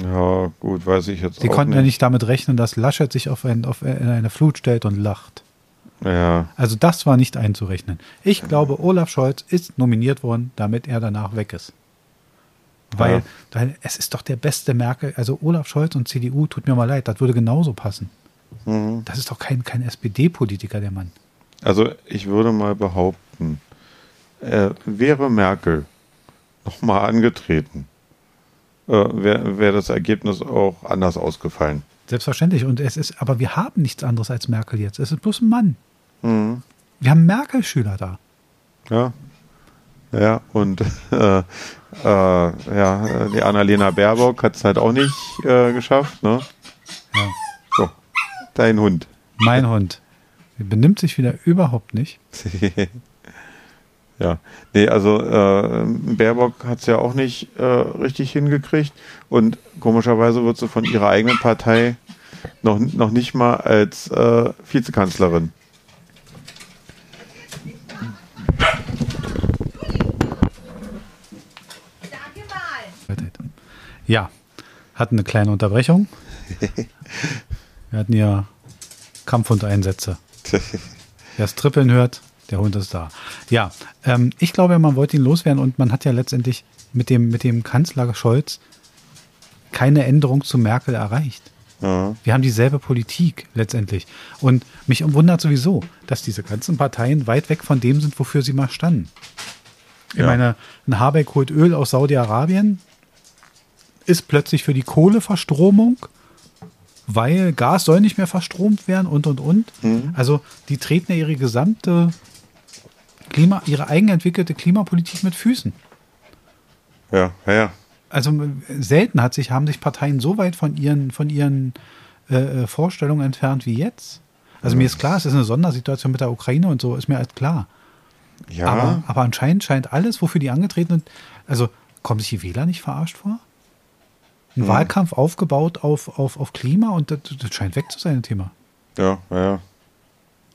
Ja, gut, weiß ich jetzt Sie konnten nicht. ja nicht damit rechnen, dass Laschet sich auf, ein, auf eine Flut stellt und lacht. Ja. Also das war nicht einzurechnen. Ich glaube, Olaf Scholz ist nominiert worden, damit er danach weg ist. Weil, ja. es ist doch der beste Merkel. Also Olaf Scholz und CDU, tut mir mal leid, das würde genauso passen. Mhm. Das ist doch kein, kein SPD-Politiker, der Mann. Also ich würde mal behaupten, äh, wäre Merkel nochmal angetreten, wäre wär das Ergebnis auch anders ausgefallen. Selbstverständlich. Und es ist, aber wir haben nichts anderes als Merkel jetzt. Es ist bloß ein Mann. Mhm. Wir haben Merkel-Schüler da. Ja. Ja, und äh, äh, ja, die Annalena Baerbock hat es halt auch nicht äh, geschafft, ne? Ja. So, dein Hund. Mein Hund. Er benimmt sich wieder überhaupt nicht. ja, nee, also äh, Baerbock hat es ja auch nicht äh, richtig hingekriegt und komischerweise wird sie von ihrer eigenen Partei noch, noch nicht mal als äh, Vizekanzlerin Ja, hatten eine kleine Unterbrechung. Wir hatten ja Kampfhundeinsätze. Wer es trippeln hört, der Hund ist da. Ja, ähm, ich glaube, man wollte ihn loswerden und man hat ja letztendlich mit dem, mit dem Kanzler Scholz keine Änderung zu Merkel erreicht. Ja. Wir haben dieselbe Politik letztendlich. Und mich wundert sowieso, dass diese ganzen Parteien weit weg von dem sind, wofür sie mal standen. Ich ja. meine, ein Habeck holt Öl aus Saudi-Arabien, ist plötzlich für die Kohleverstromung, weil Gas soll nicht mehr verstromt werden und und und. Mhm. Also die treten ja ihre gesamte Klima, ihre eigenentwickelte Klimapolitik mit Füßen. Ja, ja, ja. Also selten hat sich, haben sich Parteien so weit von ihren, von ihren äh, äh Vorstellungen entfernt wie jetzt. Also mhm. mir ist klar, es ist eine Sondersituation mit der Ukraine und so, ist mir halt klar. Ja. Aber, aber anscheinend scheint alles, wofür die angetreten sind, also kommen sich die Wähler nicht verarscht vor? ein mhm. Wahlkampf aufgebaut auf, auf, auf Klima und das, das scheint weg zu sein, ein Thema. Ja, ja.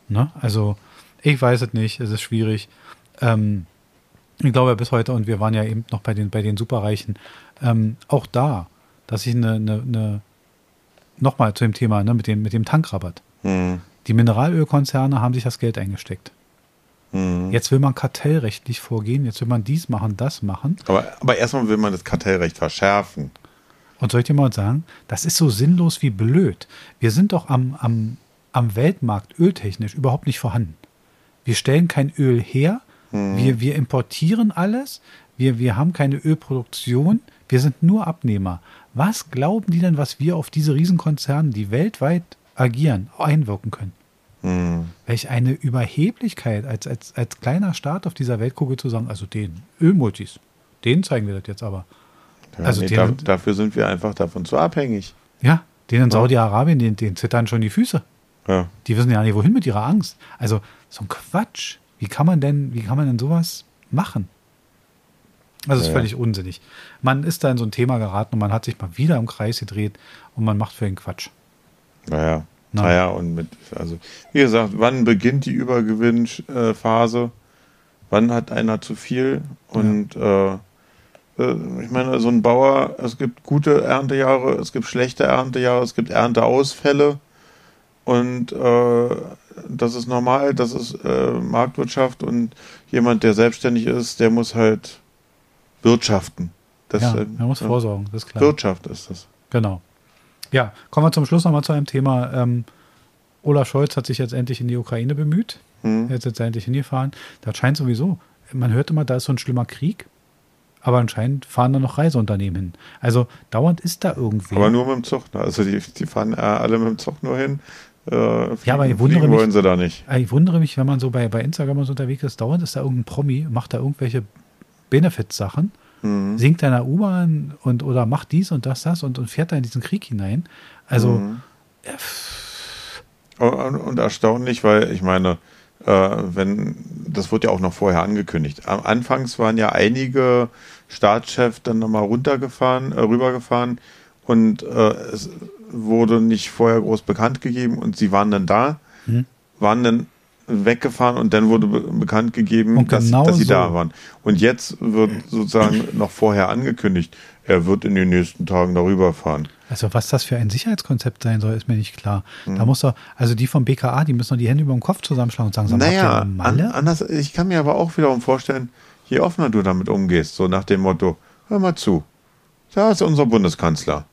Ne? Also, ich weiß es nicht, es ist schwierig. Ähm, ich glaube bis heute, und wir waren ja eben noch bei den, bei den Superreichen, ähm, auch da, dass ich eine, eine, eine nochmal zu dem Thema, ne, mit dem, mit dem Tankrabatt. Mhm. Die Mineralölkonzerne haben sich das Geld eingesteckt. Mhm. Jetzt will man kartellrechtlich vorgehen, jetzt will man dies machen, das machen. Aber, aber erstmal will man das Kartellrecht verschärfen. Und soll ich dir mal sagen, das ist so sinnlos wie blöd. Wir sind doch am, am, am Weltmarkt öltechnisch überhaupt nicht vorhanden. Wir stellen kein Öl her, mhm. wir, wir importieren alles, wir, wir haben keine Ölproduktion, wir sind nur Abnehmer. Was glauben die denn, was wir auf diese Riesenkonzerne, die weltweit agieren, einwirken können? Mhm. Welch eine Überheblichkeit als, als, als kleiner Staat auf dieser Weltkugel zu sagen, also den Ölmultis, denen zeigen wir das jetzt aber. Ja, also nee, da, dafür sind wir einfach davon zu abhängig. Ja, denen in Saudi-Arabien, denen, denen zittern schon die Füße. Ja. Die wissen ja nicht, wohin mit ihrer Angst. Also so ein Quatsch. Wie kann man denn, wie kann man denn sowas machen? Also es ist ja, völlig unsinnig. Man ist da in so ein Thema geraten und man hat sich mal wieder im Kreis gedreht und man macht für den Quatsch. Naja. Na. Naja, und mit, also, wie gesagt, wann beginnt die Übergewinnphase? Wann hat einer zu viel? Und ja. äh, äh, ich meine, so ein Bauer, es gibt gute Erntejahre, es gibt schlechte Erntejahre, es gibt Ernteausfälle. Und äh, das ist normal, das ist äh, Marktwirtschaft und jemand, der selbstständig ist, der muss halt wirtschaften. Das, ja, er muss vorsorgen, das ist klar. Wirtschaft ist das. Genau. Ja, kommen wir zum Schluss nochmal zu einem Thema. Ähm, Olaf Scholz hat sich jetzt endlich in die Ukraine bemüht. Hm. Er ist jetzt endlich hingefahren. Das scheint sowieso, man hört immer, da ist so ein schlimmer Krieg. Aber anscheinend fahren da noch Reiseunternehmen hin. Also dauernd ist da irgendwie. Aber nur mit dem Zug. Ne? Also die, die fahren äh, alle mit dem Zug nur hin. Äh, Ja, aber ich wundere mich- wollen sie da nicht. Ich wundere mich, wenn man so bei, bei Instagram so unterwegs ist, dauernd ist da irgendein Promi, macht da irgendwelche Benefits-Sachen, Mhm. singt da in der U-Bahn und oder macht dies und das, das und, und fährt da in diesen Krieg hinein. Also, Mhm. Und, und, und erstaunlich, weil ich meine, äh, wenn das wurde ja auch noch vorher angekündigt. Am Anfangs waren ja einige Staatschefs dann nochmal runtergefahren, äh, rübergefahren und äh, es wurde nicht vorher groß bekannt gegeben und sie waren dann da, Hm. waren dann weggefahren und dann wurde be bekannt gegeben, Und dass, genau dass sie so. da waren. Und jetzt wird sozusagen noch vorher angekündigt, er wird in den nächsten Tagen darüber fahren. also was das für ein Sicherheitskonzept sein soll, ist mir nicht klar. Mhm. Da muss doch, also die vom BKA, die müssen doch die Hände über dem Kopf zusammenschlagen und sagen, sag mal, habt ihr Naja, an, anders, ich kann mir aber auch wiederum vorstellen, je offener du damit umgehst, so nach dem Motto, hör mal zu, da ist unser Bundeskanzler.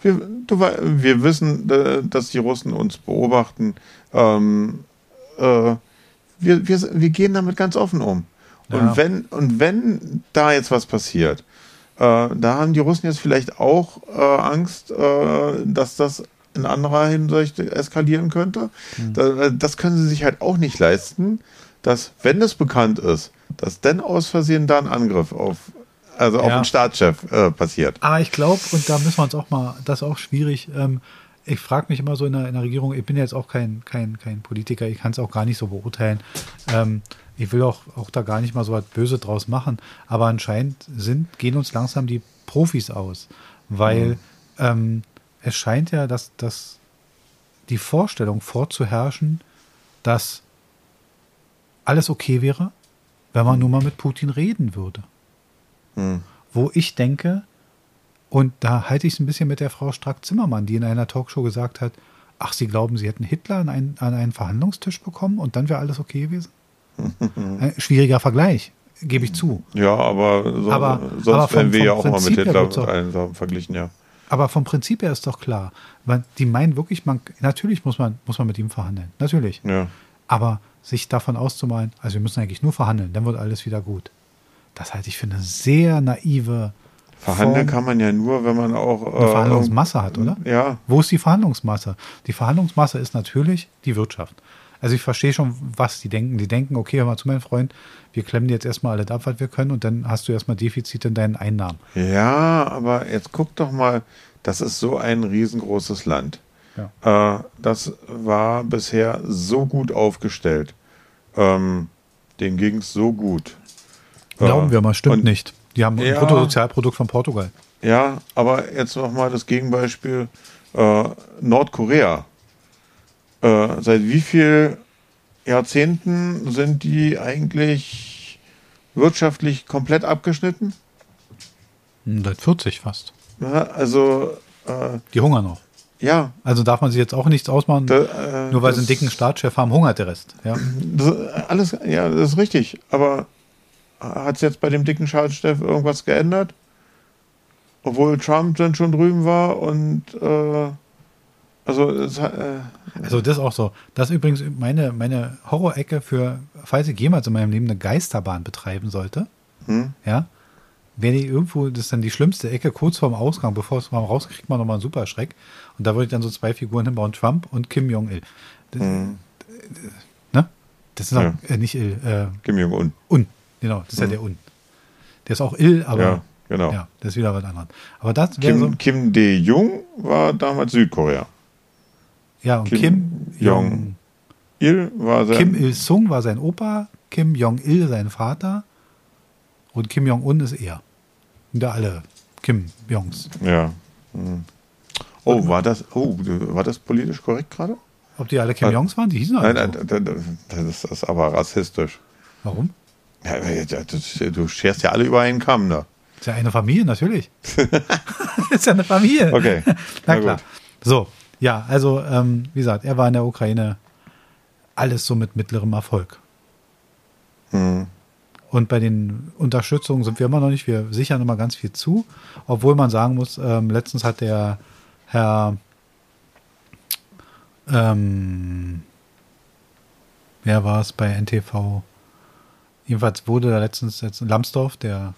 Wir, du, wir wissen, äh, dass die Russen uns beobachten. Ähm, äh, wir, wir, wir gehen damit ganz offen um. Und, Ja. wenn, und wenn da jetzt was passiert, äh, da haben die Russen jetzt vielleicht auch äh, Angst, äh, dass das in anderer Hinsicht eskalieren könnte. Hm. Da, das können sie sich halt auch nicht leisten, dass, wenn es bekannt ist, dass dann aus Versehen da ein Angriff auf, also auf Ja. den Staatschef äh, passiert. Aber ich glaube, und da müssen wir uns auch mal, das ist auch schwierig, ähm, ich frage mich immer so in der, in der Regierung, ich bin jetzt auch kein, kein, kein Politiker, ich kann es auch gar nicht so beurteilen. Ähm, ich will auch, auch da gar nicht mal so was Böse draus machen, aber anscheinend sind, gehen uns langsam die Profis aus, weil ähm, es scheint ja, dass, dass die Vorstellung vorzuherrschen, dass alles okay wäre, wenn man nur mal mit Putin reden würde Hm. wo ich denke, und da halte ich es ein bisschen mit der Frau Strack-Zimmermann, die in einer Talkshow gesagt hat, ach, Sie glauben, Sie hätten Hitler an einen, an einen Verhandlungstisch bekommen und dann wäre alles okay gewesen? Ein schwieriger Vergleich, gebe ich zu. Ja, aber, so, Aber- sonst aber vom- werden wir ja auch mal mit Prinzip Hitler mit allen Sachen verglichen, ja. Aber vom Prinzip her ist doch klar, weil die meinen wirklich, man, natürlich muss man, muss man mit ihm verhandeln, natürlich. ja. Aber sich davon auszumalen, also wir müssen eigentlich nur verhandeln, dann wird alles wieder gut. Das halte ich für eine sehr naive Verhandeln Form. kann man ja nur, wenn man auch äh, eine Verhandlungsmasse hat, oder? Ja, Wo ist die Verhandlungsmasse? Die Verhandlungsmasse ist natürlich die Wirtschaft. Also ich verstehe schon, was die denken. Die denken, okay, hör mal zu, mein Freund, wir klemmen dir jetzt erstmal alles ab, was wir können und dann hast du erstmal Defizite in deinen Einnahmen. Ja, aber jetzt guck doch mal, das ist so ein riesengroßes Land. Ja. Äh, das war bisher so gut aufgestellt. Ähm, denen ging es so gut. Glauben wir mal, stimmt und- nicht. Die haben ein Ja. Bruttosozialprodukt von Portugal. Ja, aber jetzt noch mal das Gegenbeispiel. Äh, Nordkorea. Äh, seit wie viel Jahrzehnten sind die eigentlich wirtschaftlich komplett abgeschnitten? Hm, Seit 40 fast. Ja, also, äh, Die hungern noch. ja. Also darf man sich jetzt auch nichts ausmachen. Da, äh, Nur weil sie einen dicken Staatschef haben, hungert der Rest. Ja. Das, alles, ja, das ist richtig. Aber hat es jetzt bei dem dicken Staatschef irgendwas geändert? Obwohl Trump dann schon drüben war und äh, also es, äh, Also das ist auch so. Das ist übrigens meine, meine Horrorecke für, falls ich jemals in meinem Leben eine Geisterbahn betreiben sollte, hm? ja, wäre die irgendwo, das ist dann die schlimmste Ecke, kurz vorm Ausgang, bevor es mal raus kriegt man nochmal einen Superschreck. Und da würde ich dann so zwei Figuren hinbauen, Trump und Kim Jong-il. Das, Hm. ne? Das ist auch, Ja. äh, nicht Il, äh, Kim Jong-un. Un. Genau, das ist ja der Un. Der ist auch Il, aber Ja, genau. ja, das ist wieder was anderes. Aber das wäre so, Kim, Kim De-jung war damals Südkorea. ja, und Kim Kim, Jong- Jong, Il war sein, Kim Il-sung war sein Opa, Kim Jong-il sein Vater und Kim Jong-un ist er. Und da alle Kim Jongs. Ja. Hm. Oh, war das, oh, war das politisch korrekt gerade? Ob die alle Kim Äh, Jongs waren? Die hießen alle Nein, nein, das ist aber rassistisch. Warum? Ja, das- du scherst ja alle über einen Kamm da. Ist ja eine Familie, natürlich. ist ja eine Familie. Okay. Na klar. gut. So, ja, also, ähm, wie gesagt, er war in der Ukraine alles so mit mittlerem Erfolg. Hm. Und bei den Unterstützungen sind wir immer noch nicht. Wir sichern immer ganz viel zu. Obwohl man sagen muss, ähm, letztens hat der Herr, ähm, wer war es bei NTV? Jedenfalls wurde da letztens jetzt Lambsdorff, der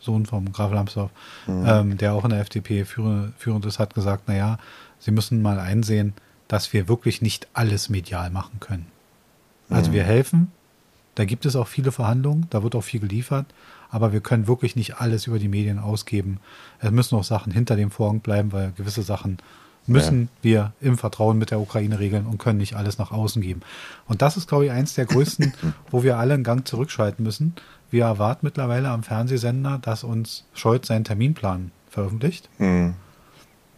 Sohn vom Graf Lambsdorff, mhm. ähm, der auch in der FDP führend, führend ist, hat gesagt, naja, sie müssen mal einsehen, dass wir wirklich nicht alles medial machen können. Also mhm. wir helfen, da gibt es auch viele Verhandlungen, da wird auch viel geliefert, aber wir können wirklich nicht alles über die Medien ausgeben. Es müssen auch Sachen hinter dem Vorhang bleiben, weil gewisse Sachen müssen ja. wir im Vertrauen mit der Ukraine regeln und können nicht alles nach außen geben. Und das ist, glaube ich, eins der größten, wo wir alle einen Gang zurückschalten müssen. Wir erwarten mittlerweile am Fernsehsender, dass uns Scholz seinen Terminplan veröffentlicht, mhm.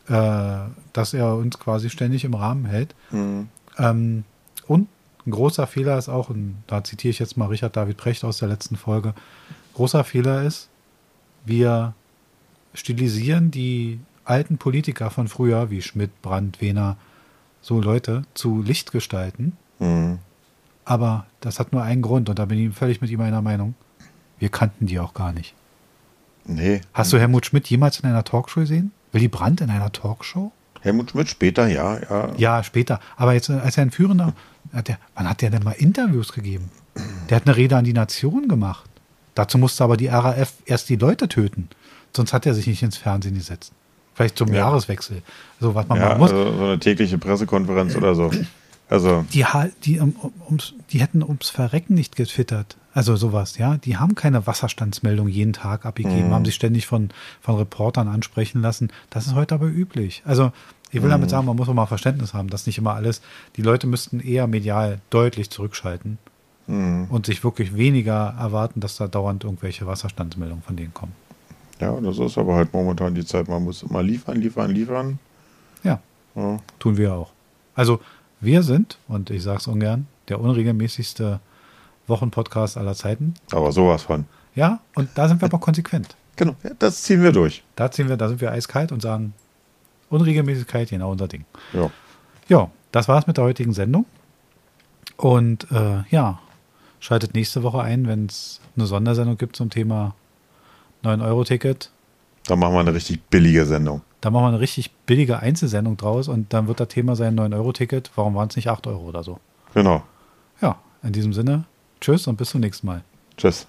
äh, dass er uns quasi ständig im Rahmen hält. Mhm. Ähm, und ein großer Fehler ist auch, und da zitiere ich jetzt mal Richard David Precht aus der letzten Folge, großer Fehler ist, wir stilisieren die alten Politiker von früher, wie Schmidt, Brandt, Wehner, so Leute, zu Lichtgestalten. Mhm. Aber das hat nur einen Grund und da bin ich völlig mit ihm einer Meinung. Wir kannten die auch gar nicht. Nee. Hast du Helmut Schmidt jemals in einer Talkshow gesehen? Willy Brandt in einer Talkshow? Helmut Schmidt später, ja, ja. Ja, später. Aber jetzt, als er ein Führender, hat der, wann hat der denn mal Interviews gegeben? Der hat eine Rede an die Nation gemacht. Dazu musste aber die RAF erst die Leute töten. Sonst hat er sich nicht ins Fernsehen gesetzt. Vielleicht zum ja. Jahreswechsel. So, was man ja, machen muss. Also so eine tägliche Pressekonferenz oder so. Also. Die, die, um, ums, die hätten ums Verrecken nicht getwittert. Also sowas, ja. Die haben keine Wasserstandsmeldung jeden Tag abgegeben, mhm. haben sich ständig von, von Reportern ansprechen lassen. Das ist heute aber üblich. Also ich will mhm. damit sagen, man muss auch mal Verständnis haben, dass nicht immer alles, die Leute müssten eher medial deutlich zurückschalten mhm. und sich wirklich weniger erwarten, dass da dauernd irgendwelche Wasserstandsmeldungen von denen kommen. Ja, das ist aber halt momentan die Zeit. Man muss immer liefern, liefern, liefern. Ja, ja. tun wir auch. Also wir sind, und ich sage es ungern, der unregelmäßigste Wochenpodcast aller Zeiten. Aber sowas von. Ja, und da sind wir aber konsequent. Genau, das ziehen wir durch. Da ziehen wir, da sind wir eiskalt und sagen, Unregelmäßigkeit, genau unser Ding. Ja. Ja, das war's mit der heutigen Sendung. Und äh, ja, schaltet nächste Woche ein, wenn es eine Sondersendung gibt zum Thema 9-Euro-Ticket. Dann machen wir eine richtig billige Sendung. Da machen wir eine richtig billige Einzelsendung draus und dann wird das Thema sein 9-Euro-Ticket. Warum waren es nicht 8 Euro oder so? Genau. Ja, in diesem Sinne, tschüss und bis zum nächsten Mal. Tschüss.